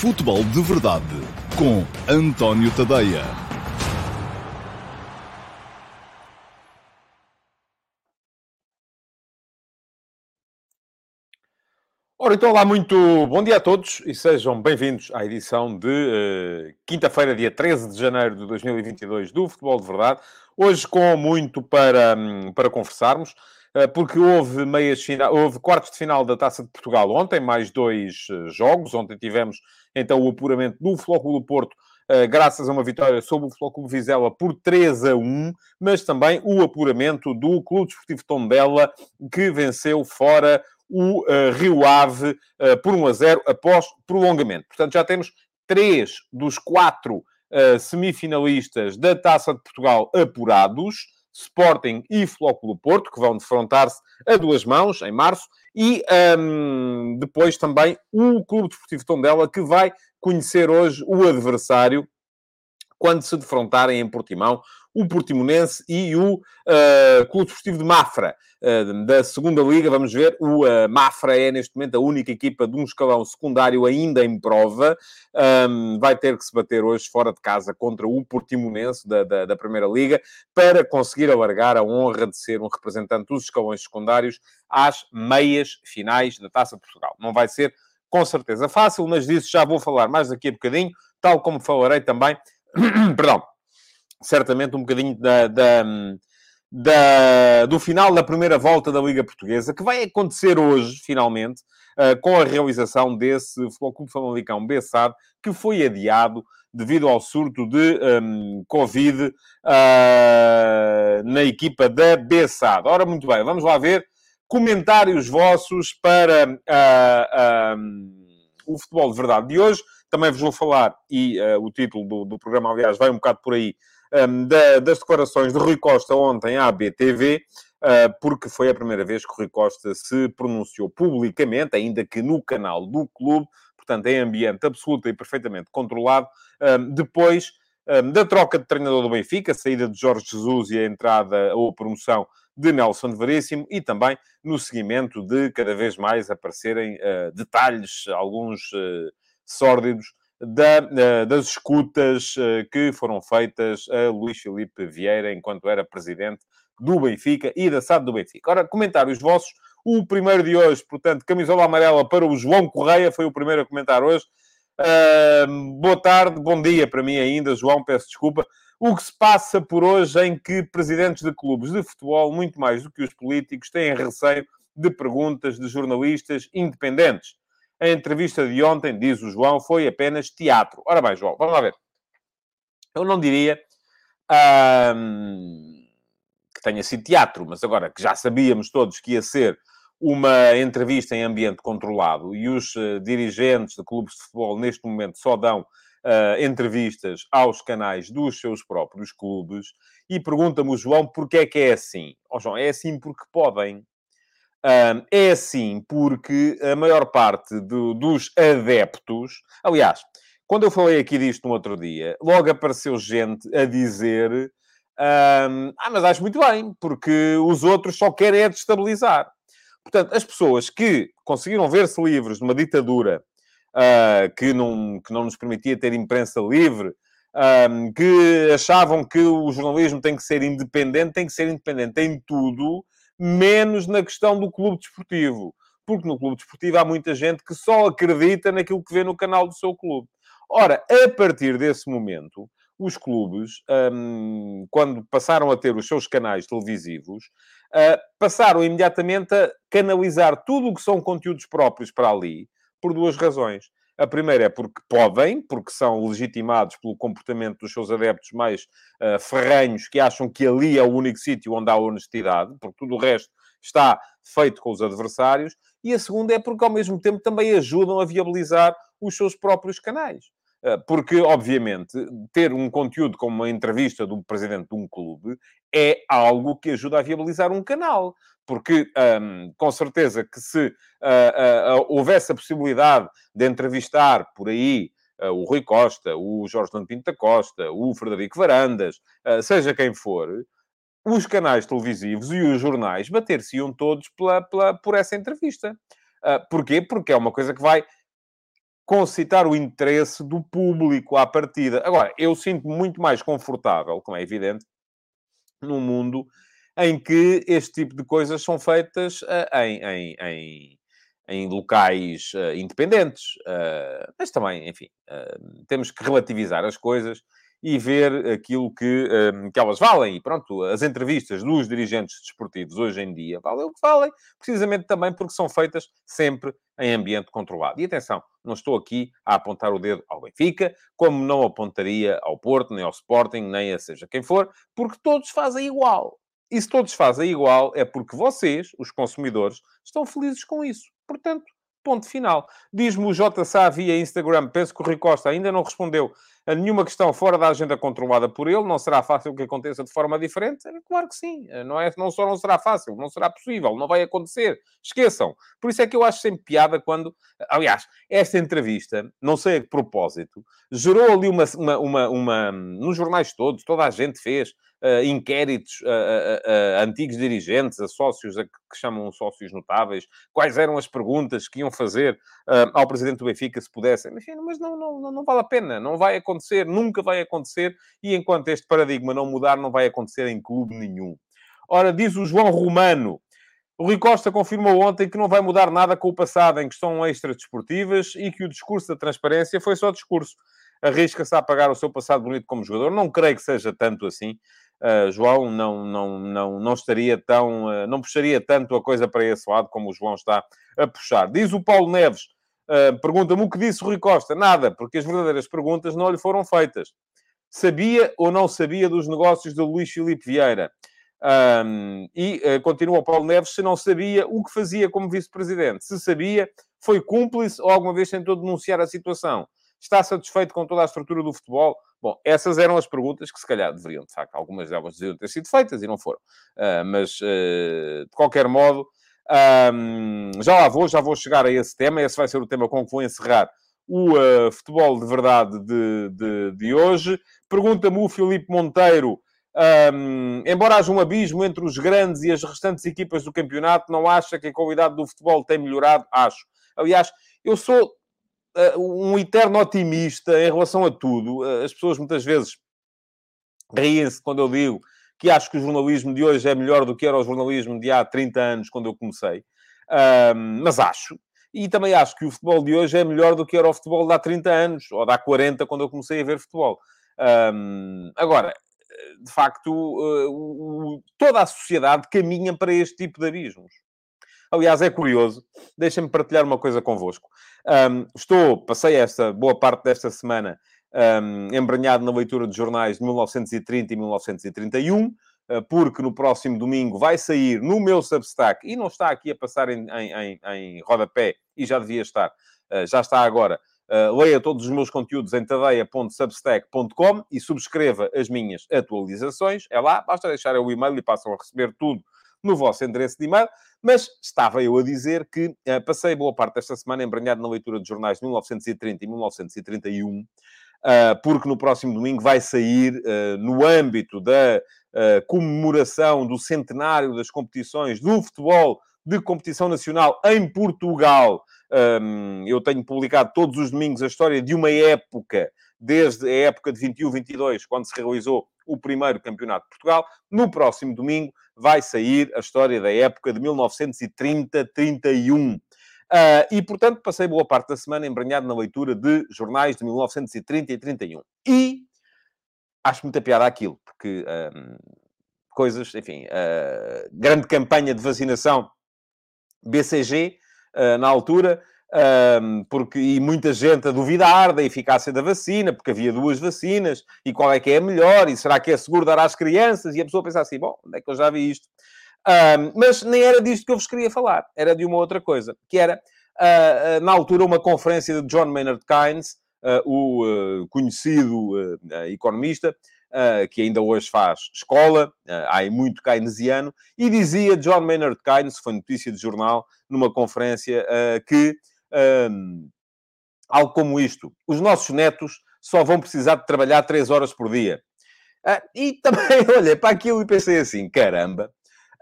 Futebol de Verdade com António Tadeia. Ora, então, olá, muito bom dia a todos e sejam bem-vindos à edição de uh, quinta-feira, dia 13 de janeiro de 2022 do Futebol de Verdade. Hoje com muito para, hum, para conversarmos, porque houve, meias final, houve quartos de final da Taça de Portugal ontem, mais dois uh, jogos. Ontem tivemos então o apuramento do Flóculo do Porto Uh, graças a uma vitória sobre o Flóculo Vizela por 3 a 1, mas também o apuramento do Clube Desportivo Tondela, que venceu fora o Rio Ave por 1 a 0 após prolongamento. Portanto, já temos três dos quatro semifinalistas da Taça de Portugal apurados. Sporting e Flóculo Porto, que vão defrontar-se a duas mãos em março, e um, depois também o Clube Desportivo Tondela, que vai conhecer hoje o adversário quando se defrontarem em Portimão o Portimonense e o uh, Clube Desportivo de Mafra, uh, da segunda Liga. Vamos ver, o uh, Mafra é neste momento a única equipa de um escalão secundário ainda em prova. Um, vai ter que se bater hoje fora de casa contra o Portimonense da, da, da Primeira Liga para conseguir alargar a honra de ser um representante dos escalões secundários às meias finais da Taça de Portugal. Não vai ser com certeza fácil, mas disso já vou falar mais daqui a bocadinho, tal como falarei também, perdão, certamente um bocadinho da, da, da, do final da primeira volta da Liga Portuguesa, que vai acontecer hoje, finalmente, uh, com a realização desse Futebol Clube Famalicão Bessado, que foi adiado devido ao surto de um, Covid uh, na equipa da Bessado. Ora, muito bem, vamos lá ver comentários vossos para uh, o futebol de verdade de hoje. Também vos vou falar, e o título do, do programa, aliás, vai um bocado por aí, um, da, das declarações de Rui Costa ontem à BTV, uh, ah, porque foi a primeira vez que Rui Costa se pronunciou publicamente, ainda que no canal do clube, portanto, em ambiente absoluto e perfeitamente controlado, um, depois um, da troca de treinador do Benfica, a saída de Jorge Jesus e a entrada ou promoção de Nelson Veríssimo e também no seguimento de cada vez mais aparecerem uh, detalhes, alguns uh, sórdidos, da, eh, das escutas eh, que foram feitas a Luís Filipe Vieira enquanto era presidente do Benfica e da SAD do Benfica. Ora, comentários vossos. O primeiro de hoje, portanto, camisola amarela para o João Correia, foi o primeiro a comentar hoje. Uh, boa tarde, bom dia para mim ainda, João, peço desculpa. O que se passa por hoje em que presidentes de clubes de futebol, muito mais do que os políticos, têm receio de perguntas de jornalistas independentes. A entrevista de ontem, diz o João, foi apenas teatro. Ora bem, João, vamos lá ver. Eu não diria que tenha sido teatro, mas agora que já sabíamos todos que ia ser uma entrevista em ambiente controlado e os uh, dirigentes de clubes de futebol neste momento só dão uh, entrevistas aos canais dos seus próprios clubes e pergunta-me o João porque é que é assim. Ó oh, João, é assim porque podem. É assim porque a maior parte do, dos adeptos... Aliás, quando eu falei aqui disto no outro dia, logo apareceu gente a dizer... Ah, mas acho muito bem, porque os outros só querem é destabilizar. Portanto, as pessoas que conseguiram ver-se livres de uma ditadura uh, que, não, que não nos permitia ter imprensa livre, que achavam que o jornalismo tem que ser independente, tem que ser independente em tudo, menos na questão do clube desportivo. Porque no clube desportivo há muita gente que só acredita naquilo que vê no canal do seu clube. Ora, a partir desse momento, os clubes, um, quando passaram a ter os seus canais televisivos, uh, passaram imediatamente a canalizar tudo o que são conteúdos próprios para ali, por duas razões. A primeira é porque podem, porque são legitimados pelo comportamento dos seus adeptos mais uh, ferrenhos, que acham que ali é o único sítio onde há honestidade, porque tudo o resto está feito com os adversários. E a segunda é porque, ao mesmo tempo, também ajudam a viabilizar os seus próprios canais. Uh, porque, obviamente, ter um conteúdo como uma entrevista do presidente de um clube é algo que ajuda a viabilizar um canal porque um, com certeza que se uh, uh, houvesse a possibilidade de entrevistar por aí uh, o Rui Costa, o Jorge Lando Pinto da Costa, o Frederico Varandas, seja quem for, os canais televisivos e os jornais bater-se-iam todos pela, pela, por essa entrevista. porquê? Porque é uma coisa que vai concitar o interesse do público à partida. Agora, eu sinto-me muito mais confortável, como é evidente, num mundo em que este tipo de coisas são feitas uh, em, em, em, em, locais uh, independentes. Uh, mas também, enfim, temos que relativizar as coisas e ver aquilo que, um, que elas valem. E pronto, as entrevistas dos dirigentes desportivos hoje em dia valem o que valem, precisamente também porque são feitas sempre em ambiente controlado. E atenção, não estou aqui a apontar o dedo ao Benfica, como não apontaria ao Porto, nem ao Sporting, nem a seja quem for, porque todos fazem igual. E se todos fazem igual, é porque vocês, os consumidores, estão felizes com isso. Portanto, ponto final. Diz-me o JSA via Instagram, penso que o Rui Costa ainda não respondeu a nenhuma questão fora da agenda controlada por ele, não será fácil que aconteça de forma diferente? É, claro que sim. Não, é, não só não será fácil, não será possível, não vai acontecer. Esqueçam. Por isso é que eu acho sempre piada quando... Aliás, esta entrevista, não sei a que propósito, gerou ali uma... uma, uma, uma nos jornais todos, toda a gente fez uh, inquéritos a, a, a, antigos dirigentes, a sócios, a que, chamam sócios notáveis, quais eram as perguntas que iam fazer uh, ao presidente do Benfica se pudessem. Enfim, mas não, não, não vale a pena, não vai acontecer, nunca vai acontecer, e enquanto este paradigma não mudar, não vai acontecer em clube nenhum. Ora, diz o João Romano, o Rui Costa confirmou ontem que não vai mudar nada com o passado em questão extra-desportivas e que o discurso da transparência foi só discurso. Arrisca-se a apagar o seu passado bonito como jogador. Não creio que seja tanto assim uh, João não, não, não, não estaria tão, uh, não puxaria tanto a coisa para esse lado como o João está a puxar. Diz o Paulo Neves, uh, pergunta-me o que disse o Rui Costa. Nada, porque as verdadeiras perguntas não lhe foram feitas. Sabia ou não sabia dos negócios de Luís Filipe Vieira? Um, e uh, continua o Paulo Neves, se não sabia o que fazia como vice-presidente. Se sabia, foi cúmplice ou alguma vez tentou denunciar a situação? Está satisfeito com toda a estrutura do futebol? Bom, essas eram as perguntas que se calhar deveriam, de facto, algumas delas deveriam ter sido feitas e não foram. Uh, mas, uh, de qualquer modo, um, já lá vou, já vou chegar a esse tema. Esse vai ser o tema com que vou encerrar o uh, futebol de verdade de, de, de hoje. Pergunta-me o Filipe Monteiro. Um, embora haja um abismo entre os grandes e as restantes equipas do campeonato, não acha que a qualidade do futebol tem melhorado? Acho. Aliás, eu sou um eterno otimista em relação a tudo. Uh, as pessoas muitas vezes riem-se quando eu digo que acho que o jornalismo de hoje é melhor do que era o jornalismo de há 30 anos, quando eu comecei. mas acho. E também acho que o futebol de hoje é melhor do que era o futebol de há 30 anos, ou de há 40, quando eu comecei a ver futebol. Um, agora, de facto, toda a sociedade caminha para este tipo de abismos. Aliás, é curioso, deixem-me partilhar uma coisa convosco. Um, estou, passei esta boa parte desta semana um, embranhado na leitura de jornais de 1930 e 1931, uh, porque no próximo domingo vai sair no meu Substack, e não está aqui a passar em, em, em, em rodapé, e já devia estar, uh, já está agora, Uh, leia todos os meus conteúdos em tadeia.substack.com e subscreva as minhas atualizações. É lá, basta deixar o e-mail e passam a receber tudo no vosso endereço de e-mail. Mas estava eu a dizer que uh, passei boa parte desta semana embranhado na leitura de jornais de 1930 e 1931, uh, porque no próximo domingo vai sair, uh, no âmbito da comemoração do centenário das competições do futebol de competição nacional em Portugal. Um, eu tenho publicado todos os domingos a história de uma época, desde a época de 21-22, quando se realizou o primeiro campeonato de Portugal. No próximo domingo vai sair a história da época de 1930-31. Uh, ah, e, portanto, passei boa parte da semana embranhado na leitura de jornais de 1930 e 31. E acho muita piada aquilo, porque coisas, enfim, uh, grande campanha de vacinação BCG, uh, ah, na altura, um, porque, e muita gente a duvidar da eficácia da vacina, porque havia duas vacinas, e qual é que é a melhor, e será que é seguro dar às crianças? E a pessoa pensa assim, bom, onde é que eu já vi isto? Um, mas nem era disto que eu vos queria falar, era de uma outra coisa, que era, uh, uh, na altura, uma conferência de John Maynard Keynes, uh, o conhecido economista, Uh, que ainda hoje faz escola, uh, há muito keynesiano, e dizia John Maynard Keynes, foi notícia de jornal, numa conferência, uh, que um, algo como isto. Os nossos netos só vão precisar de trabalhar três horas por dia. Uh, e também olhei para aquilo e pensei assim: caramba,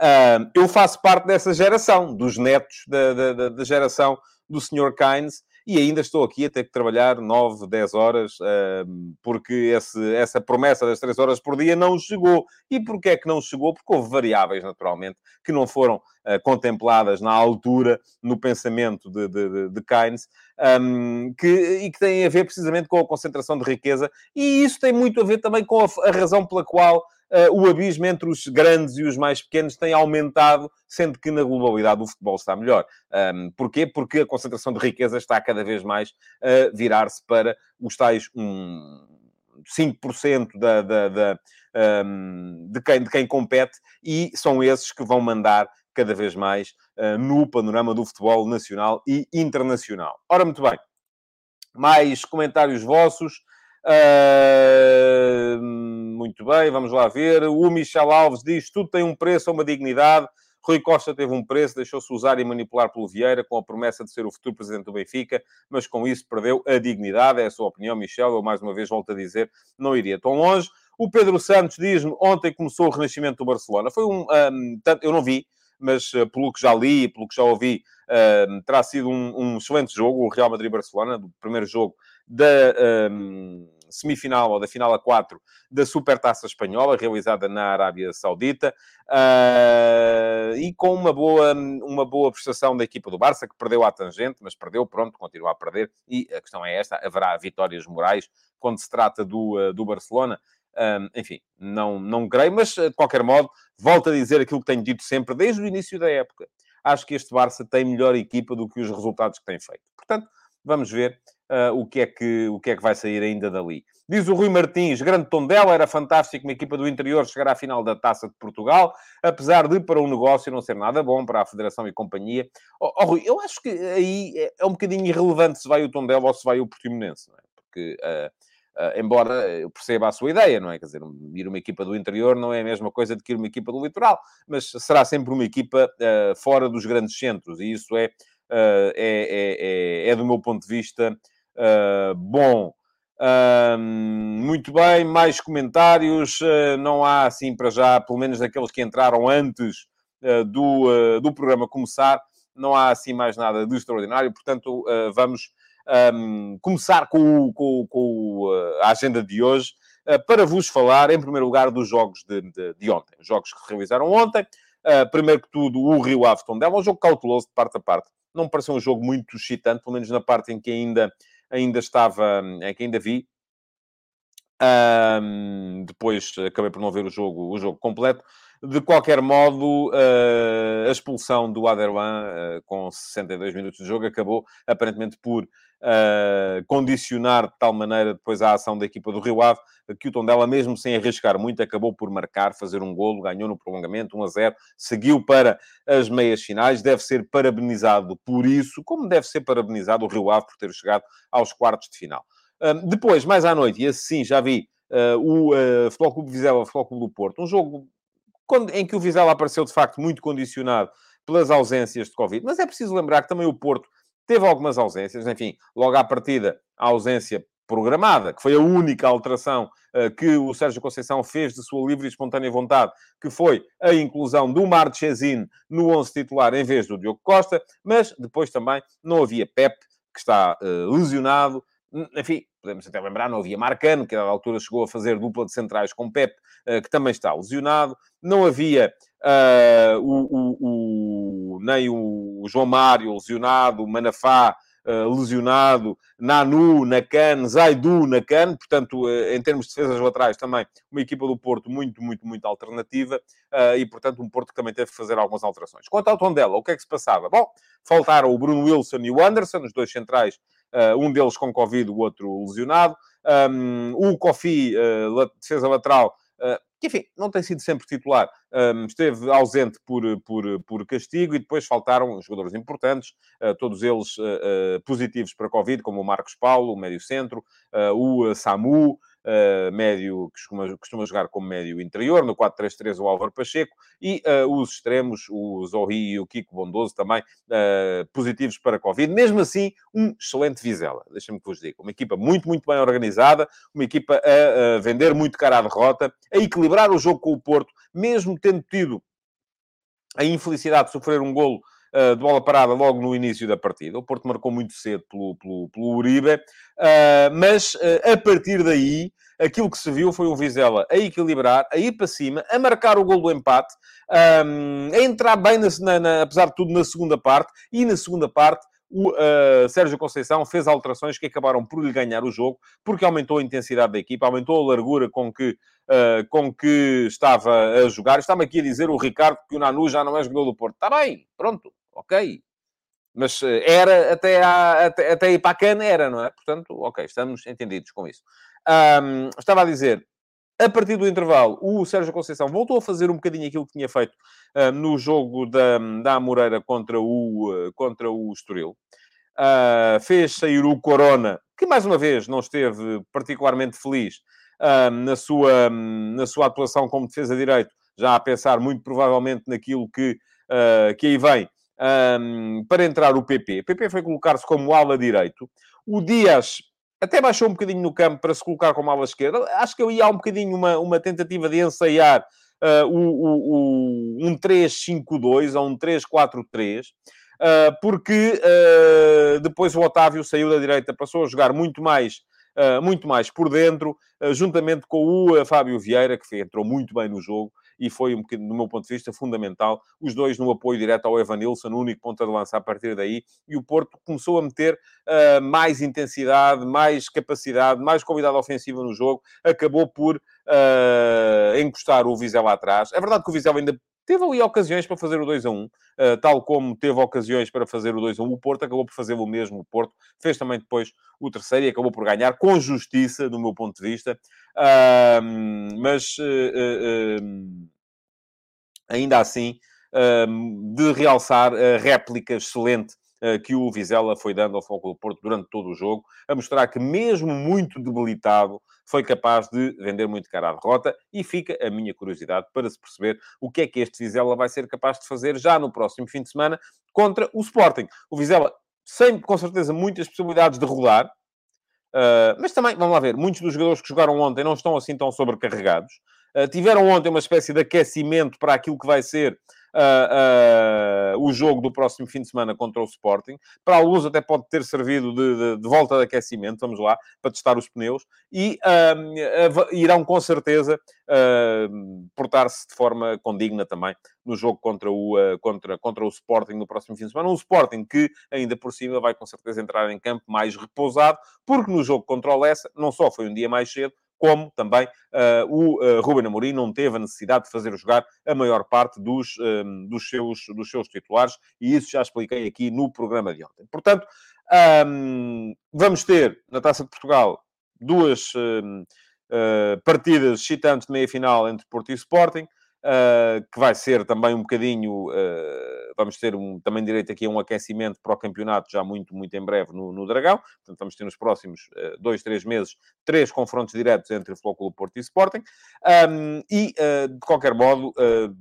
uh, eu faço parte dessa geração, dos netos da, da, da geração do Sr. Keynes, e ainda estou aqui a ter que trabalhar 9, 10 horas, porque esse, essa promessa das 3 horas por dia não chegou. E porquê é que não chegou? Porque houve variáveis, naturalmente, que não foram uh, contempladas na altura no pensamento de, de, de Keynes, um, que, e que têm a ver precisamente com a concentração de riqueza, e isso tem muito a ver também com a, a razão pela qual o abismo entre os grandes e os mais pequenos tem aumentado, sendo que na globalidade o futebol está melhor. Um, porquê? Porque a concentração de riqueza está cada vez mais a virar-se para os tais um, 5% da, da, da um, de, quem, de quem compete e são esses que vão mandar cada vez mais uh, no panorama do futebol nacional e internacional. Ora, muito bem. Mais comentários vossos. Uh, muito bem, vamos lá ver. O Michel Alves diz: tudo tem um preço, uma dignidade. Rui Costa teve um preço, deixou-se usar e manipular pelo Vieira com a promessa de ser o futuro presidente do Benfica, mas com isso perdeu a dignidade. É a sua opinião, Michel. Eu mais uma vez volto a dizer, não iria tão longe. O Pedro Santos diz-me: ontem começou o renascimento do Barcelona. Foi um. um eu não vi, mas uh, pelo que já li, pelo que já ouvi, terá sido um, um, excelente jogo, o Real Madrid-Barcelona, do primeiro jogo da um, semifinal ou da final a 4 da Supertaça Espanhola, realizada na Arábia Saudita, uh, e com uma boa, uma boa prestação da equipa do Barça, que perdeu à tangente, mas perdeu, pronto, continua a perder, e a questão é esta, haverá vitórias morais quando se trata do, uh, do Barcelona, um, enfim, não, não creio, mas de qualquer modo, volto a dizer aquilo que tenho dito sempre desde o início da época. Acho que este Barça tem melhor equipa do que os resultados que tem feito. Portanto, vamos ver uh, o, que é que, o que é que vai sair ainda dali. Diz o Rui Martins, grande tom dela, era fantástico uma equipa do interior chegar à final da Taça de Portugal, apesar de para o negócio não ser nada bom, para a Federação e companhia. Oh, oh Rui, eu acho que aí é, é um bocadinho irrelevante se vai o tom dela ou se vai o Portimonense, não é? Porque... Uh, Uh, embora eu perceba a sua ideia, não é? Quer dizer, ir uma equipa do interior não é a mesma coisa do que ir uma equipa do litoral, mas será sempre uma equipa uh, fora dos grandes centros, e isso é, uh, é, é, é, é, do meu ponto de vista, bom. muito bem, mais comentários. não há, assim, para já, pelo menos daqueles que entraram antes do, do programa começar, não há, assim, mais nada de extraordinário. Portanto, vamos um, começar com, com, com, a agenda de hoje uh, para vos falar, em primeiro lugar, dos jogos de, de, de ontem. Os jogos que se realizaram ontem. Uh, primeiro que tudo, o Rio Ave Tondela, um jogo cauteloso de parte a parte. Não pareceu um jogo muito excitante, pelo menos na parte em que ainda, ainda estava, em que ainda vi. Um, depois acabei por não ver o jogo, o jogo completo. De qualquer modo, uh, a expulsão do Aderwan uh, com 62 minutos de jogo acabou aparentemente por uh, condicionar de tal maneira depois a ação da equipa do Rio Ave, que o Tondela, mesmo sem arriscar muito, acabou por marcar, fazer um golo, ganhou no prolongamento, 1 a 0, seguiu para as meias finais, deve ser parabenizado por isso, como deve ser parabenizado o Rio Ave por ter chegado aos quartos de final. Depois, mais à noite, e assim já vi uh, o uh, Futebol Clube Vizela, Futebol Clube do Porto, um jogo quando, em que o Vizela apareceu de facto muito condicionado pelas ausências de Covid, mas é preciso lembrar que também o Porto Teve algumas ausências, enfim, logo à partida, a ausência programada, que foi a única alteração uh, que o Sérgio Conceição fez de sua livre e espontânea vontade, que foi a inclusão do Marchesine no 11 titular em vez do Diogo Costa, mas depois também não havia Pep, que está uh, lesionado, enfim, podemos até lembrar, não havia Marcano, que à altura chegou a fazer dupla de centrais com Pep, uh, que também está lesionado, não havia uh, o, o, o, nem o João Mário lesionado, o Manafá uh, lesionado, Nanu, Nacan, Zaidu, Nacan, portanto, uh, em termos de defesas laterais também, uma equipa do Porto muito, muito, muito alternativa e, portanto, um Porto que também teve que fazer algumas alterações. Quanto ao Tondela, o que é que se passava? Bom, faltaram o Bruno Wilson e o Anderson, os dois centrais, um deles com Covid, o outro lesionado. Um, o Kofi, defesa lateral, que, enfim, não tem sido sempre titular. Um, esteve ausente por, por, por castigo e depois faltaram jogadores importantes, uh, todos eles uh, uh, positivos para Covid, como o Marcos Paulo, o médio centro, o Samu, uh, médio, que costuma, costuma, jogar como médio interior, no 4-3-3 o Álvaro Pacheco, e uh, os extremos, o Zorri e o Kiko Bondoso também uh, positivos para Covid. Mesmo assim, um excelente Vizela, deixa-me que vos diga. Uma equipa muito, muito bem organizada, uma equipa a, a vender muito cara à derrota, a equilibrar o jogo com o Porto, mesmo tendo tido a infelicidade de sofrer um golo de bola parada logo no início da partida. O Porto marcou muito cedo pelo, pelo, pelo Uribe, mas a partir daí aquilo que se viu foi o Vizela a equilibrar, a ir para cima, a marcar o gol do empate, a entrar bem, na, na, apesar de tudo, na segunda parte, e na segunda parte o uh, Sérgio Conceição fez alterações que acabaram por lhe ganhar o jogo, porque aumentou a intensidade da equipa, aumentou a largura com que, uh, com que estava a jogar. Está-me aqui a dizer o Ricardo que o Nanu já não é jogador do Porto. Está bem, pronto, ok. Mas uh, era até, à, até, até ir para a cana, era, não é? Portanto, ok, estamos entendidos com isso. Um, estava a dizer, a partir do intervalo, o Sérgio Conceição voltou a fazer um bocadinho aquilo que tinha feito uh, no jogo da, da Amoreira contra o, uh, contra o Estoril. Uh, fez sair o Corona, que mais uma vez não esteve particularmente feliz na, sua, na sua atuação como defesa direito, já a pensar muito provavelmente naquilo que, que aí vem, um, para entrar o PP. O PP foi colocar-se como ala direito. O Dias até baixou um bocadinho no campo para se colocar como ala esquerda. Acho que eu ia um bocadinho uma, uma tentativa de ensaiar uh, o, o, o, um 3-5-2 ou um 3-4-3. Uh, ah, porque uh, depois o Otávio saiu da direita, passou a jogar muito mais Uh, muito mais por dentro, uh, juntamente com o uh, Fábio Vieira, que entrou muito bem no jogo e foi, um do meu ponto de vista, fundamental. Os dois no apoio direto ao Evanilson, o único ponta de lança a partir daí, e o Porto começou a meter uh, mais intensidade, mais capacidade, mais qualidade ofensiva no jogo, acabou por uh, encostar o Vizela atrás. É verdade que o Vizela ainda teve ali ocasiões para fazer o 2 a 1, uh, tal como teve ocasiões para fazer o 2 a 1. O Porto acabou por fazer o mesmo. O Porto fez também depois o terceiro e acabou por ganhar com justiça, do meu ponto de vista. Mas uh, ainda assim, de realçar a réplica excelente que o Vizela foi dando ao Foco do Porto durante todo o jogo, a mostrar que, mesmo muito debilitado, foi capaz de vender muito cara à derrota e fica a minha curiosidade para se perceber o que é que este Vizela vai ser capaz de fazer já no próximo fim de semana contra o Sporting. O Vizela, sem, com certeza, muitas possibilidades de rodar, uh, mas também, vamos lá ver, muitos dos jogadores que jogaram ontem não estão assim tão sobrecarregados. Uh, tiveram ontem uma espécie de aquecimento para aquilo que vai ser uh, uh, o jogo do próximo fim de semana contra o Sporting. Para alguns até pode ter servido de, de, de volta de aquecimento, vamos lá, para testar os pneus. E uh, irão com certeza portar-se de forma condigna também no jogo contra o, contra, contra o Sporting no próximo fim de semana. Um Sporting que, ainda por cima, vai com certeza entrar em campo mais repousado, porque no jogo contra o Lessa não só foi um dia mais cedo, como também uh, o uh, Ruben Amorim não teve a necessidade de fazer jogar a maior parte dos, um, ehm, dos, seus, dos seus titulares, e isso já expliquei aqui no programa de ontem. Portanto, um, ehm, vamos ter na Taça de Portugal duas um, uh, eh, partidas excitantes de meia-final entre Porto e Sporting que vai ser também um bocadinho. Uh, vamos ter um, também direito aqui a um aquecimento para o campeonato já muito, muito em breve no, no Dragão. Portanto, vamos ter nos próximos uh, dois, três meses três confrontos diretos entre o Flóculo Porto e Sporting. Um, e, de qualquer modo,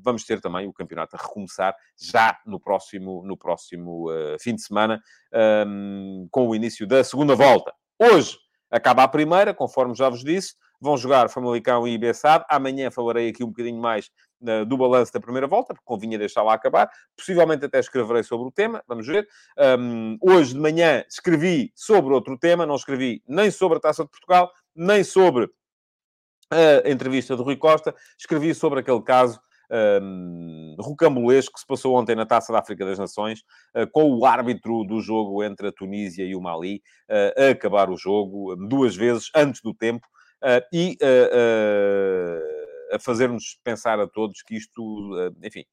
vamos ter também o campeonato a recomeçar já no próximo, no próximo fim de semana, um, com o início da segunda volta. Hoje acaba a primeira, conforme já vos disse. Vão jogar Famalicão e Bessade. Amanhã falarei aqui um bocadinho mais uh, do balanço da primeira volta, porque convinha deixá-la acabar. Possivelmente até escreverei sobre o tema, vamos ver. Um, hoje de manhã escrevi sobre outro tema, não escrevi nem sobre a Taça de Portugal, nem sobre a entrevista do Rui Costa, escrevi sobre aquele caso um, rocambolesco que se passou ontem na Taça da África das Nações, uh, com o árbitro do jogo entre a Tunísia e o Mali uh, a acabar o jogo duas vezes antes do tempo, uh, e a fazer-nos pensar a todos que isto, enfim,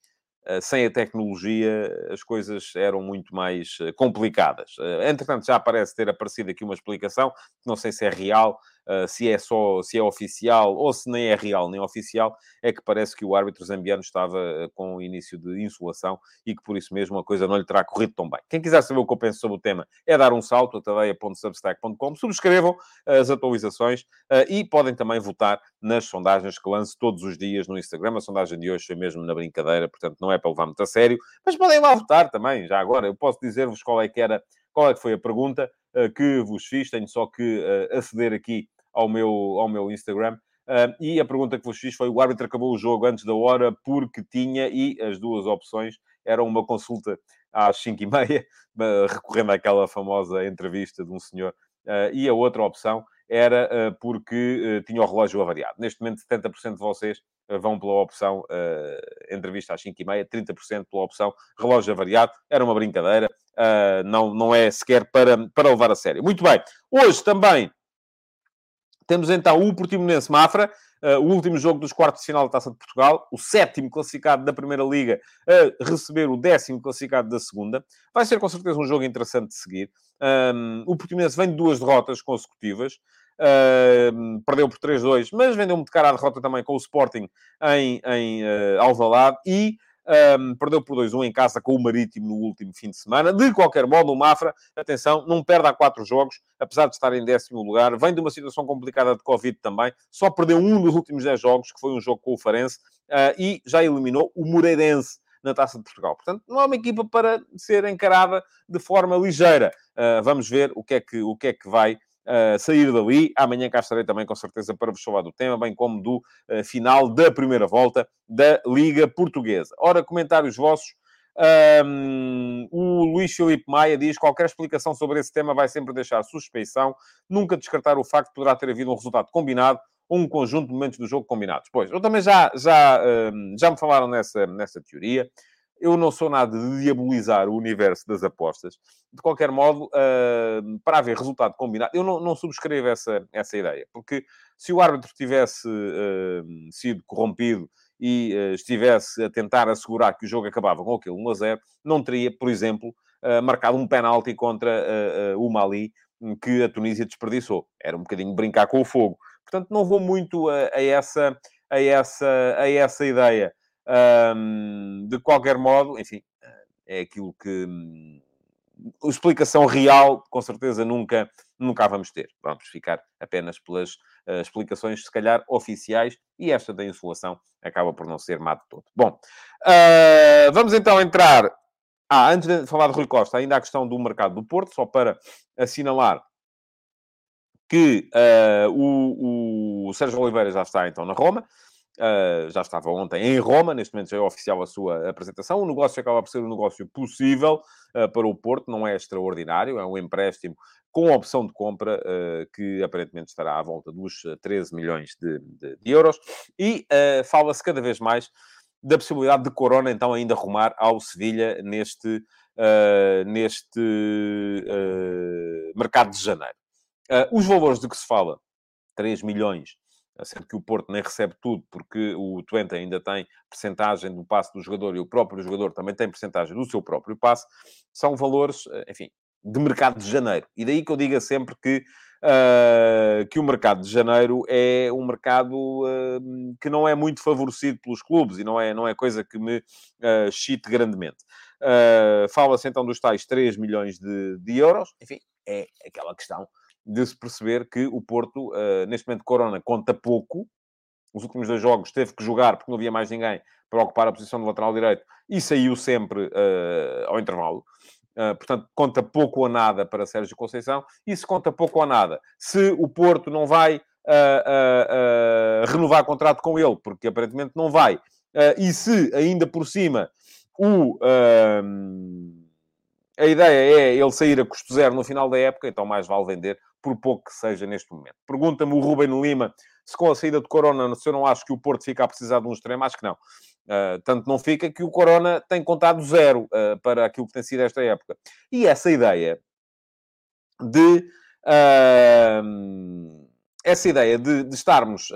sem a tecnologia as coisas eram muito mais complicadas. Entretanto, já parece ter aparecido aqui uma explicação, não sei se é real, uh, se é só, se é oficial ou se nem é real nem oficial, é que parece que o árbitro zambiano estava uh, com o início de insolação e que por isso mesmo a coisa não lhe terá corrido tão bem. Quem quiser saber o que eu penso sobre o tema é dar um salto a tadeia.substack.com, subscrevam as atualizações e podem também votar nas sondagens que lanço todos os dias no Instagram. A sondagem de hoje foi mesmo na brincadeira, portanto não é para levar muito a sério, mas podem lá votar também, já agora. Eu posso dizer-vos qual é que era, qual é que foi a pergunta que vos fiz, tenho só que uh, aceder aqui ao meu, ao meu Instagram. Uh, e a pergunta que vos fiz foi: o árbitro acabou o jogo antes da hora porque tinha, e as duas opções eram uma consulta às 5h30, recorrendo àquela famosa entrevista de um senhor. e a outra opção era porque tinha o relógio avariado. Neste momento, 70% de vocês vão pela opção uh, entrevista às 5h30, 30% pela opção relógio avariado. Era uma brincadeira, uh, não, não é sequer para, para levar a sério. Muito bem, hoje também temos então o Portimonense Mafra, uh, o último jogo dos quartos de final da Taça de Portugal, o sétimo classificado da Primeira Liga a receber o décimo classificado da Segunda. Vai ser com certeza um jogo interessante de seguir. Um, o Portimonense vem de duas derrotas consecutivas. Uh, perdeu por 3-2, mas vendeu muito cara a derrota também com o Sporting em, em uh, Alvalade e um, perdeu por 2-1 em casa com o Marítimo no último fim de semana. De qualquer modo, o Mafra, atenção, não perde há quatro jogos, apesar de estar em décimo lugar. Vem de uma situação complicada de Covid também. Só perdeu um dos últimos 10 jogos, que foi um jogo com o Farense, uh, e já eliminou o Moreirense na Taça de Portugal. Portanto, não é uma equipa para ser encarada de forma ligeira. Uh, vamos ver o que é que, o que, é que vai uh, sair dali. Amanhã cá estarei também, com certeza, para vos falar do tema, bem como do uh, final da primeira volta da Liga Portuguesa. Ora, comentários vossos. Um, o Luís Filipe Maia diz qualquer explicação sobre esse tema vai sempre deixar suspeição, nunca descartar o facto de poderá ter havido um resultado combinado ou um conjunto de momentos do jogo combinados. Pois, eu também já, já, um, já me falaram nessa, nessa teoria eu não sou nada de diabolizar o universo das apostas. De qualquer modo, uh, para haver resultado combinado, eu não, não, subscrevo essa, essa ideia, porque se o árbitro tivesse uh, sido corrompido e uh, estivesse a tentar assegurar que o jogo acabava com aquele 1 a 0, não teria, por exemplo, marcado um penalti contra o Mali que a Tunísia desperdiçou. Era um bocadinho brincar com o fogo. Portanto, não vou muito a, a essa, a, essa, a essa ideia. Um, de qualquer modo, enfim, é aquilo que. Hum, explicação real, com certeza, nunca, nunca vamos ter. Vamos ficar apenas pelas uh, explicações, se calhar, oficiais, e esta da insolação acaba por não ser má de todo. Bom, uh, vamos então entrar. Ah, antes de falar de Rui Costa, ainda a questão do mercado do Porto, só para assinalar que uh, o, o Sérgio Oliveira já está então na Roma. Uh, já estava ontem em Roma, neste momento já é oficial a sua apresentação. O negócio acaba por ser um negócio possível uh, para o Porto, não é extraordinário, é um empréstimo com opção de compra uh, que aparentemente estará à volta dos 13 milhões de, de, de euros. E fala-se cada vez mais da possibilidade de Corona então ainda rumar ao Sevilha neste, neste mercado de janeiro. os valores de que se fala, 3 milhões sendo que o Porto nem recebe tudo, porque o Twente ainda tem percentagem do passe do jogador e o próprio jogador também tem percentagem do seu próprio passe, são valores, eh, enfim, de mercado de janeiro. E daí que eu diga sempre que, uh, que o mercado de janeiro é um mercado uh, que não é muito favorecido pelos clubes e não é, não é coisa que me uh, chite grandemente. Uh, Fala-se então dos tais 3 milhões de, de euros, enfim, é aquela questão de se perceber que o Porto, uh, neste momento, Corona conta pouco. Os últimos dois jogos teve que jogar porque não havia mais ninguém para ocupar a posição de lateral direito e saiu sempre uh, ao intervalo. Uh, portanto, conta pouco ou nada para Sérgio Conceição. Se conta pouco ou nada, se o Porto não vai renovar contrato com ele, porque aparentemente não vai, e se ainda por cima o a ideia é ele sair a custo zero no final da época, então mais vale vender por pouco que seja neste momento. Pergunta-me o Ruben Lima se com a saída de Corona, se eu não acho que o Porto fica a precisar de um extremo, acho que não. Uh, tanto não fica que o Corona tem contado zero uh, para aquilo que tem sido esta época. E essa ideia de. Uh, essa ideia de, de estarmos,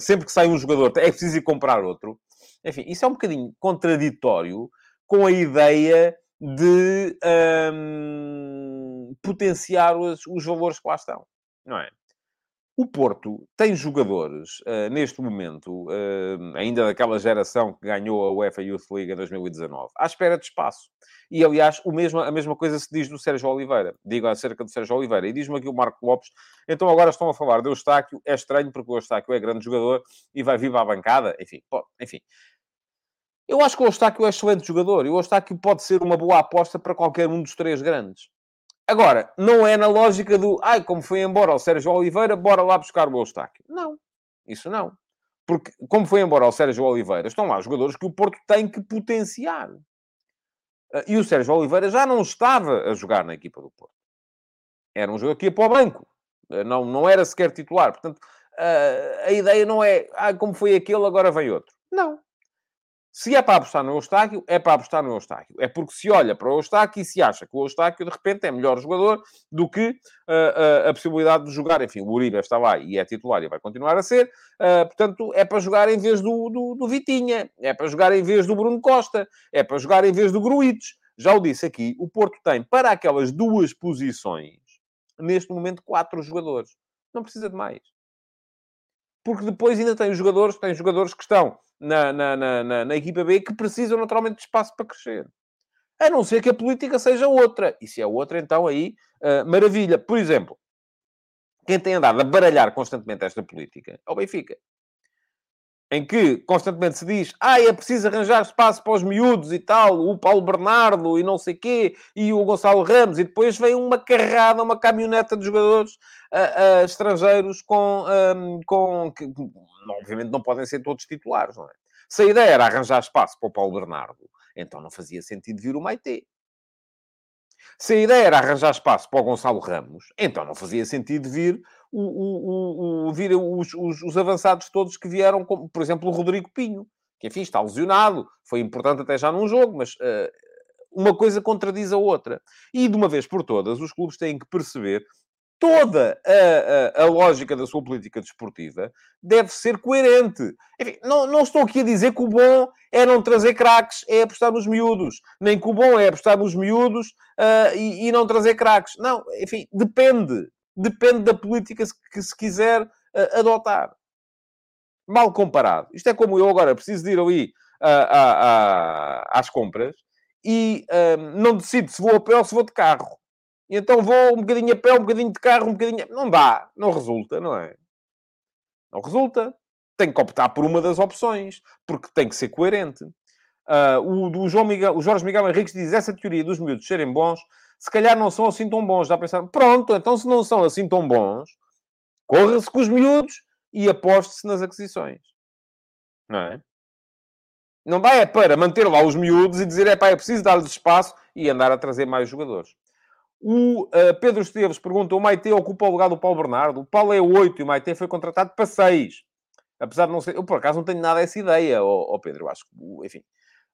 sempre que sai um jogador, é preciso ir comprar outro. Enfim, isso é um bocadinho contraditório com a ideia de um, potenciar os, os, valores que lá estão, não é? O Porto tem jogadores, uh, neste momento, uh, ainda daquela geração que ganhou a UEFA Youth League em 2019, à espera de espaço. E, aliás, o mesmo, a mesma coisa se diz do Sérgio Oliveira. Digo acerca do Sérgio Oliveira. E diz-me aqui o Marco Lopes. Então, agora estão a falar de Eustáquio. É estranho, porque o Eustáquio é grande jogador e vai vivo à bancada. Enfim, pô, enfim. Eu acho que o Eustáquio é um excelente jogador e o Eustáquio pode ser uma boa aposta para qualquer um dos três grandes. Agora, não é na lógica do, ai, como foi embora o Sérgio Oliveira, bora lá buscar o Eustáquio. Não, isso não. Porque, como foi embora o Sérgio Oliveira, estão lá jogadores que o Porto tem que potenciar. Uh, e o Sérgio Oliveira já não estava a jogar na equipa do Porto. Era um jogador que ia para o banco. Uh, não, não era sequer titular. Portanto, uh, a ideia não é, ah, como foi aquele, agora vem outro. Não. Se é para apostar no Eustáquio, é para apostar no Eustáquio. É porque se olha para o Eustáquio e se acha que o Eustáquio, de repente, é melhor jogador do que uh, uh, a possibilidade de jogar. Enfim, o Uribe está lá e é titular e vai continuar a ser. Uh, portanto, é para jogar em vez do, do, do, Vitinha. É para jogar em vez do Bruno Costa. É para jogar em vez do Gruites. Já o disse aqui, o Porto tem, para aquelas duas posições, neste momento, quatro jogadores. Não precisa de mais. Porque depois ainda tem os jogadores, tem jogadores que estão na, na, na, na, equipa B que precisam naturalmente de espaço para crescer. A não ser que a política seja outra. E se é outra, então aí, uh, maravilha. Por exemplo, quem tem andado a baralhar constantemente esta política é o Benfica. Em que constantemente se diz, ah, é preciso arranjar espaço para os miúdos e tal, o Paulo Bernardo e não sei quê, e o Gonçalo Ramos, e depois vem uma carrada, uma caminhoneta de jogadores uh, uh, estrangeiros com, um, com que, obviamente não podem ser todos titulares, não é? Se a ideia era arranjar espaço para o Paulo Bernardo, então não fazia sentido vir o Maite. Se a ideia era arranjar espaço para o Gonçalo Ramos, então não fazia sentido vir, o, o, o, vir os, os, os, avançados todos que vieram, como, por exemplo, o Rodrigo Pinho, que enfim está lesionado, foi importante até já num jogo, mas uh, uma coisa contradiz a outra. E de uma vez por todas, os clubes têm que perceber toda a, a, a, lógica da sua política desportiva deve ser coerente. Enfim, não, não, estou aqui a dizer que o bom é não trazer craques, é apostar nos miúdos. Nem que o bom é apostar nos miúdos uh, e, e, não trazer craques. Não, enfim, depende. Depende da política que se quiser uh, adotar. Mal comparado. Isto é como eu agora preciso de ir ali uh, às compras e não decido se vou a pé ou se vou de carro. Então vou um bocadinho a pé, um bocadinho de carro, um bocadinho... Não dá, não resulta, não é? Não resulta. Tem que optar por uma das opções, porque tem que ser coerente. Uh, o, João Miguel, o Jorge Miguel Henriques diz essa teoria dos miúdos serem bons, se calhar não são assim tão bons. Dá a pensar, pronto, então se não são assim tão bons, corra-se com os miúdos e aposte-se nas aquisições. Não é? Não dá é para manter lá os miúdos e dizer, é pá, é preciso dar-lhes espaço e andar a trazer mais jogadores. O uh, Pedro Esteves pergunta: o Maite ocupa o lugar do Paulo Bernardo? O Paulo é 8 e o Maite foi contratado para 6. Apesar de não ser. Eu, por acaso, não tenho nada essa ideia, oh Pedro. Eu acho que, enfim.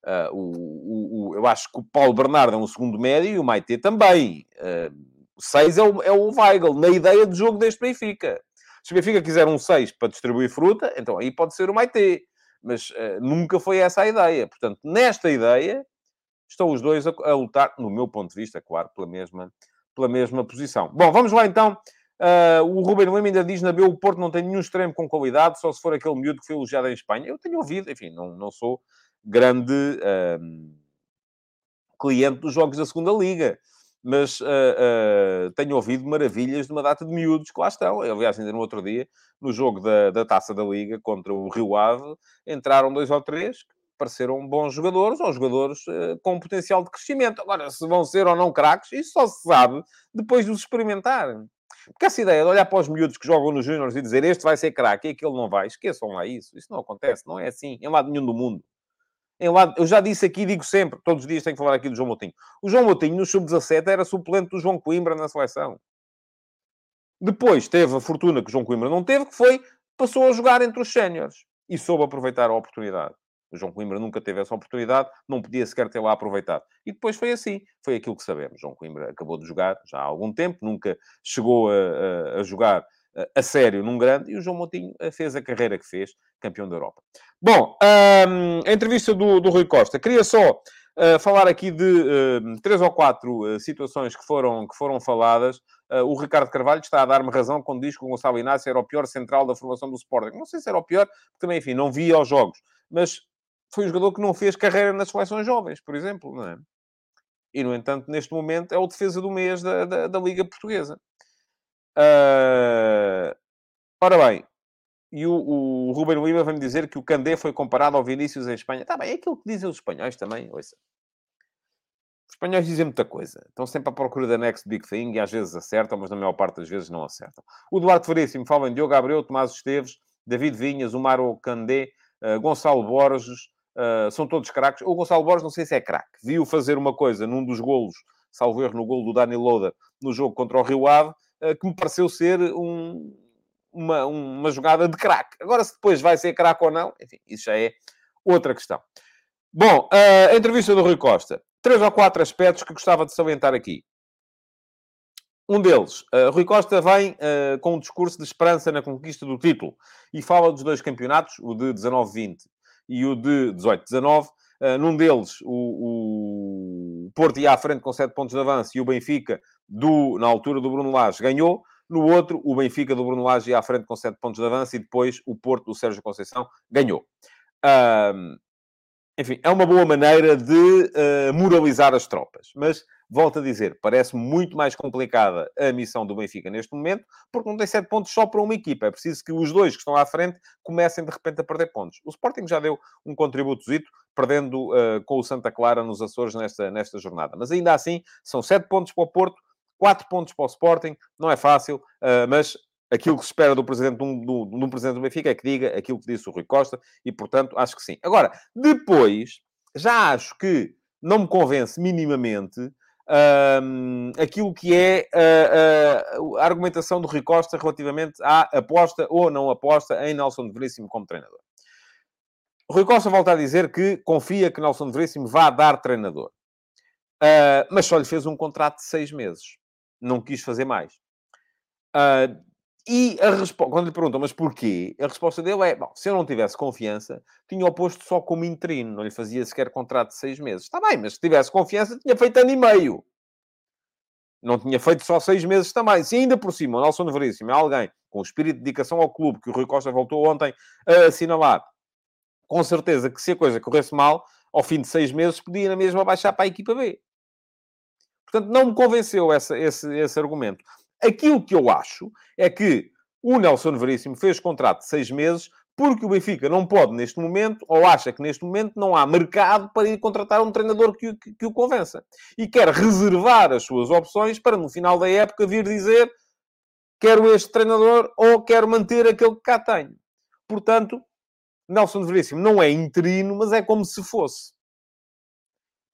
Uh, o, o, o, eu acho que o Paulo Bernardo é um segundo médio e o Maite também. Uh, 6 é o, é o Weigl, na ideia de jogo deste Benfica. Se o Benfica quiser um 6 para distribuir fruta, então aí pode ser o Maite. Mas uh, nunca foi essa a ideia. Portanto, nesta ideia, estão os dois a, a, lutar, no meu ponto de vista, claro, pela mesma, pela mesma posição. Bom, vamos lá então. Uh, o Ruben Lima ainda diz na B, o Porto não tem nenhum extremo com qualidade, só se for aquele miúdo que foi elogiado em Espanha. Eu tenho ouvido, enfim, não, não sou grande uh, cliente dos jogos da segunda Liga, mas uh, tenho ouvido maravilhas de uma data de miúdos que lá estão. Aliás, ainda no outro dia, no jogo da, da Taça da Liga contra o Rio Ave, entraram dois ou três pareceram bons jogadores ou jogadores uh, com potencial de crescimento. Agora, se vão ser ou não craques, isso só se sabe depois de os experimentar. Porque essa ideia de olhar para os miúdos que jogam nos Júniors e dizer este vai ser craque e aquele não vai, esqueçam lá isso. Isso não acontece, não é assim, em lado nenhum do mundo. Em lado, eu já disse aqui, digo sempre, todos os dias tenho que falar aqui do João Moutinho. O João Moutinho, no Sub-17, era suplente do João Coimbra na seleção. Depois teve a fortuna que o João Coimbra não teve, que foi, passou a jogar entre os séniores. E soube aproveitar a oportunidade. O João Coimbra nunca teve essa oportunidade, não podia sequer ter lá aproveitado. E depois foi assim, foi aquilo que sabemos. João Coimbra acabou de jogar já há algum tempo, nunca chegou a, a, a jogar a, sério num grande, e o João Montinho eh, fez a carreira que fez, campeão da Europa. Bom, um, a entrevista do, do Rui Costa. Queria só uh, falar aqui de uh, três ou quatro uh, situações que foram, que foram faladas. o Ricardo Carvalho está a dar-me razão quando diz que o Gonçalo Inácio era o pior central da formação do Sporting. Não sei se era o pior, porque também, enfim, não via os jogos. Mas foi um jogador que não fez carreira nas seleções jovens, por exemplo, não é? E, no entanto, neste momento é o defesa do mês da, da, da Liga Portuguesa. Uh... Ora bem, e o, o Ruben Lima vai-me dizer que o Candé foi comparado ao Vinícius em Espanha. Está bem, é aquilo que dizem os espanhóis também, ouça. Os espanhóis dizem muita coisa. Estão sempre à procura da next big thing e às vezes acertam, mas na maior parte das vezes não acertam. O Duarte Veríssimo fala em Diogo Abreu, Tomás Esteves, David Vinhas, o Maro Candé, uh, Gonçalo Borges, uh, são todos craques. O Gonçalo Borges, não sei se é craque. Viu fazer uma coisa num dos golos, salvo erro, no golo do Dani Loader, no jogo contra o Rio Ave, uh, que me pareceu ser um, uma, uma jogada de craque. Agora, se depois vai ser craque ou não, enfim, isso já é outra questão. Bom, a entrevista do Rui Costa. Três ou quatro aspectos que gostava de salientar aqui. Um deles, uh, Rui Costa vem uh, com um discurso de esperança na conquista do título e fala dos dois campeonatos, o de 19-20 e o de 18-19. Uh, eh, num deles, o, o Porto ia à frente com 7 pontos de avanço e o Benfica, do, na altura do Bruno Lage, ganhou. No outro, o Benfica do Bruno Lage ia à frente com 7 pontos de avanço e depois o Porto do Sérgio Conceição ganhou. enfim, é uma boa maneira de moralizar as tropas. Mas Volto a dizer, parece muito mais complicada a missão do Benfica neste momento, porque não tem sete pontos só para uma equipa. É preciso que os dois que estão à frente comecem de repente a perder pontos. O Sporting já deu um contributozito, perdendo uh, com o Santa Clara nos Açores nesta, nesta jornada. Mas ainda assim, são sete pontos para o Porto, quatro pontos para o Sporting. Não é fácil, uh, mas aquilo que se espera do presidente, do, do, do presidente do Benfica é que diga aquilo que disse o Rui Costa e, portanto, acho que sim. Agora, depois, já acho que não me convence minimamente um, aquilo que é a, a, argumentação do Rui Costa relativamente à aposta ou não aposta em Nelson de Veríssimo como treinador. Rui Costa volta a dizer que confia que Nelson de Veríssimo vá dar treinador. Uh, mas só lhe fez um contrato de seis meses. Não quis fazer mais. Uh, e a resposta, quando lhe perguntam, mas porquê? A resposta dele é, bom, se eu não tivesse confiança, tinha o posto só como interino, não lhe fazia sequer contrato de seis meses. Está bem, mas se tivesse confiança, tinha feito ano e meio. Não tinha feito só seis meses também. Se ainda por cima o Nelson Veríssimo é alguém com espírito de dedicação ao clube, que o Rui Costa voltou ontem a assinalar, com certeza que se a coisa corresse mal, ao fim de seis meses, podia na mesma baixar para a equipa B. Portanto, não me convenceu essa, esse, esse argumento. Aquilo que eu acho é que o Nelson Veríssimo fez contrato de seis meses porque o Benfica não pode, neste momento, ou acha que neste momento não há mercado para ir contratar um treinador que, que, que, o convença. E quer reservar as suas opções para, no final da época, vir dizer quero este treinador ou quero manter aquele que cá tenho. Portanto, Nelson Veríssimo não é interino, mas é como se fosse.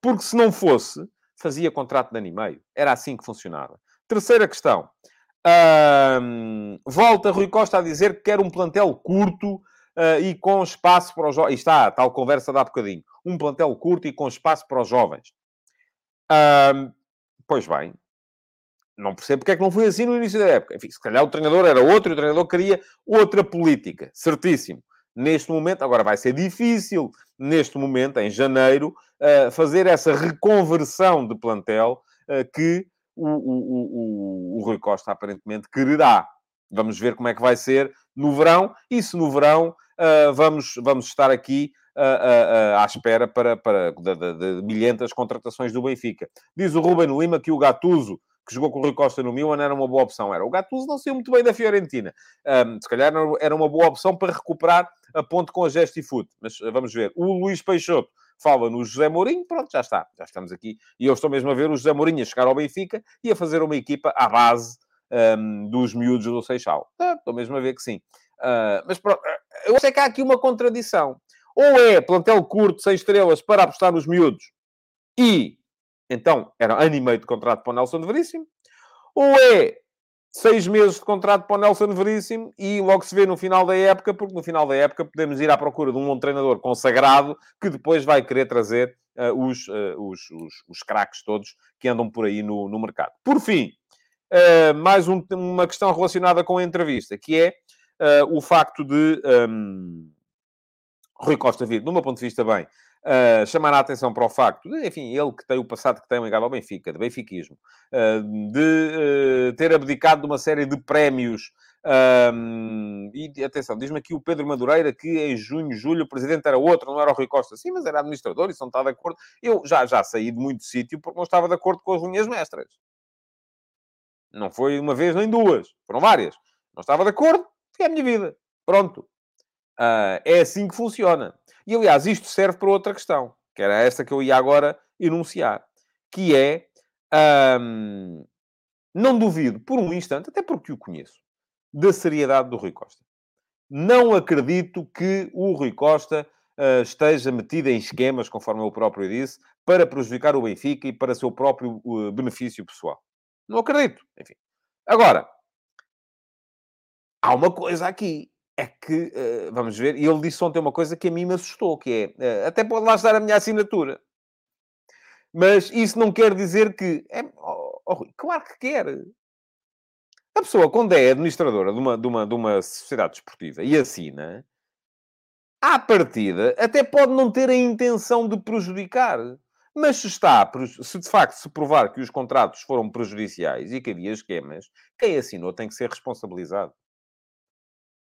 Porque se não fosse, fazia contrato de ano e meio. Era assim que funcionava. Terceira questão. Um, volta Rui Costa a dizer que quer um plantel curto uh, e com espaço para os jovens. está, tal conversa de há bocadinho. Um plantel curto e com espaço para os jovens. Um, pois bem, não percebo porque é que não foi assim no início da época. Enfim, se calhar o treinador era outro e o treinador queria outra política. Certíssimo. Neste momento, agora vai ser difícil, neste momento, em janeiro, uh, fazer essa reconversão de plantel uh, que o, o, o, o Rui Costa aparentemente quererá. Vamos ver como é que vai ser no verão. E se no verão uh, vamos, vamos estar aqui uh, uh, à espera para, para, de, de, de milhentas contratações do Benfica. Diz o Ruben Lima que o Gatuso, que jogou com o Rui Costa no Milan, era uma boa opção. Era. O Gattuso não saiu muito bem da Fiorentina. Um, se calhar era uma boa opção para recuperar a ponte com a Gestifute. Mas vamos ver. O Luís Peixoto fala no José Mourinho, pronto, já está, já estamos aqui. E eu estou mesmo a ver o José Mourinho a chegar ao Benfica e a fazer uma equipa à base um, dos miúdos do Seixal. Ah, estou mesmo a ver que sim. Uh, mas pronto, eu sei que há aqui uma contradição. Ou é plantel curto, sem estrelas, para apostar nos miúdos, e então era ano e meio de contrato para o Nelson de Veríssimo, ou é seis meses de contrato para o Nelson Veríssimo e logo se vê no final da época, porque no final da época podemos ir à procura de um treinador consagrado que depois vai querer trazer uh, os, uh, os, os, os craques todos que andam por aí no, no mercado. Por fim, uh, mais um, uma questão relacionada com a entrevista, que é o facto de um, Rui Costa vir, do meu ponto de vista, bem, uh, chamar a atenção para o facto de, enfim, ele que tem o passado que tem ligado ao Benfica, de benfiquismo, uh, de uh, ter abdicado de uma série de prémios. Um, e atenção, diz-me aqui o Pedro Madureira que em junho, julho, o presidente era outro, não era o Rui Costa. Sim, mas era administrador e não está de acordo. Eu já, já saí de muito sítio porque não estava de acordo com as linhas mestras. Não foi uma vez nem duas, foram várias. Não estava de acordo, foi a minha vida. Pronto. É assim que funciona. E, aliás, isto serve para outra questão, que era essa que eu ia agora enunciar, que é... Um, não duvido, por um instante, até porque o conheço, da seriedade do Rui Costa. Não acredito que o Rui Costa uh, esteja metida em esquemas, conforme eu próprio disse, para prejudicar o Benfica e para seu próprio uh, benefício pessoal. Não acredito. Enfim. Agora, há uma coisa aqui. É que, uh, vamos ver, e ele disse ontem uma coisa que a mim me assustou, que é, até pode lá estar a minha assinatura. Mas isso não quer dizer que... É, oh, oh, claro que quer. A pessoa, quando é administradora de uma, de uma, de uma sociedade desportiva e assina, à partida, até pode não ter a intenção de prejudicar. Mas se está, se de facto se provar que os contratos foram prejudiciais e que havia esquemas, quem assinou tem que ser responsabilizado.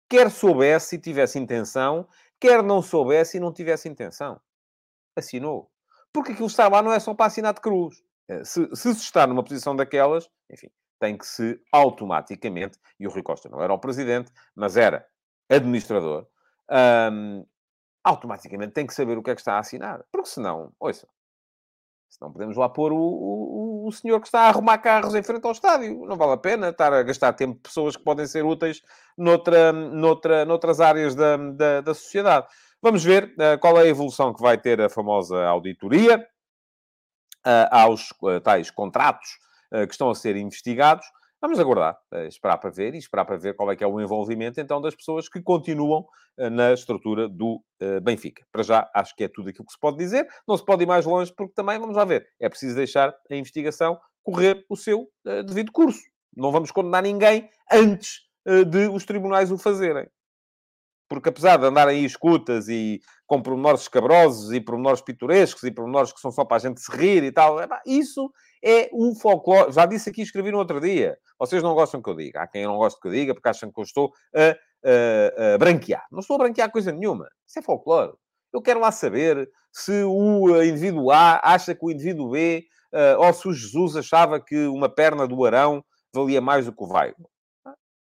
Quer soubesse e tivesse intenção, quer não soubesse e não tivesse intenção. Assinou. Porque aquilo está lá não é só para assinar de cruz. Eh, se, se se está numa posição daquelas, enfim, tem que se automaticamente, e o Rui Costa não era o presidente, mas era administrador, automaticamente tem que saber o que é que está a assinar. Porque senão, ouça, senão podemos lá pôr o, o, o senhor que está a arrumar carros em frente ao estádio. Não vale a pena estar a gastar tempo de pessoas que podem ser úteis noutra, noutra, noutras áreas da, da, da sociedade. Vamos ver uh, qual é a evolução que vai ter a famosa auditoria uh, aos uh, tais contratos que estão a ser investigados. Vamos aguardar, eh, esperar para ver e esperar para ver qual é que é o envolvimento, então, das pessoas que continuam eh, na estrutura do Benfica. Para já, acho que é tudo aquilo que se pode dizer. Não se pode ir mais longe, porque também, vamos lá ver, é preciso deixar a investigação correr o seu devido curso. Não vamos condenar ninguém antes de os tribunais o fazerem. Porque apesar de andarem aí escutas e com pormenores escabrosos e pormenores pitorescos e pormenores que são só para a gente se rir e tal, isso é um folclore. Já disse aqui, escrevi no outro dia. Vocês não gostam que eu diga. Há quem não gosta que eu diga porque acham que eu estou a, a, a branquear. Não estou a branquear coisa nenhuma. Isso é folclore. Eu quero lá saber se o indivíduo A acha que o indivíduo B, uh, ou se o Jesus achava que uma perna do Arão valia mais do que o Weigl.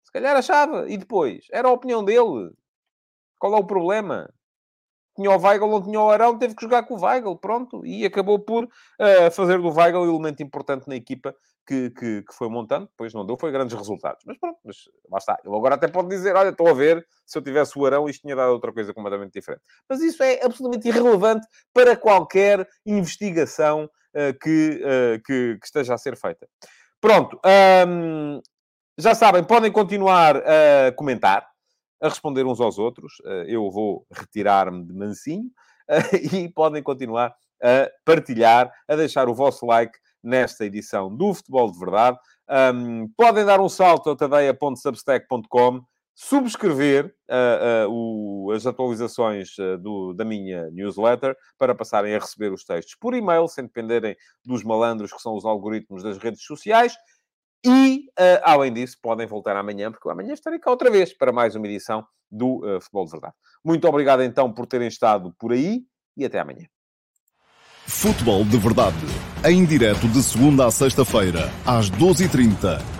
Se calhar achava. E depois? Era a opinião dele. Qual é o problema? Tinha o Weigl, não tinha o Arão, teve que jogar com o Weigl, pronto. E acabou por uh, fazer do Weigl elemento importante na equipa que, que, que, foi montando. Depois não deu, foi grandes resultados. Mas pronto, mas lá está. Ele agora até pode dizer, olha, estou a ver, se eu tivesse o Arão, isto tinha dado outra coisa completamente diferente. Mas isso é absolutamente irrelevante para qualquer investigação uh, que, uh, que, que, esteja a ser feita. Pronto. Um, já sabem, podem continuar a comentar a responder uns aos outros. Eh, eu vou retirar-me de mansinho e podem continuar a partilhar, a deixar o vosso like nesta edição do Futebol de Verdade. Um, podem dar um salto a tadeia.substack.com, subscrever uh, uh, o, as atualizações uh, do, da minha newsletter para passarem a receber os textos por e-mail, sem dependerem dos malandros que são os algoritmos das redes sociais. E, uh, além disso, podem voltar amanhã, porque amanhã estarei cá outra vez para mais uma edição do uh, Futebol de Verdade. Muito obrigado, então, por terem estado por aí e até amanhã. Futebol de Verdade, em direto de segunda a sexta-feira, às 12h30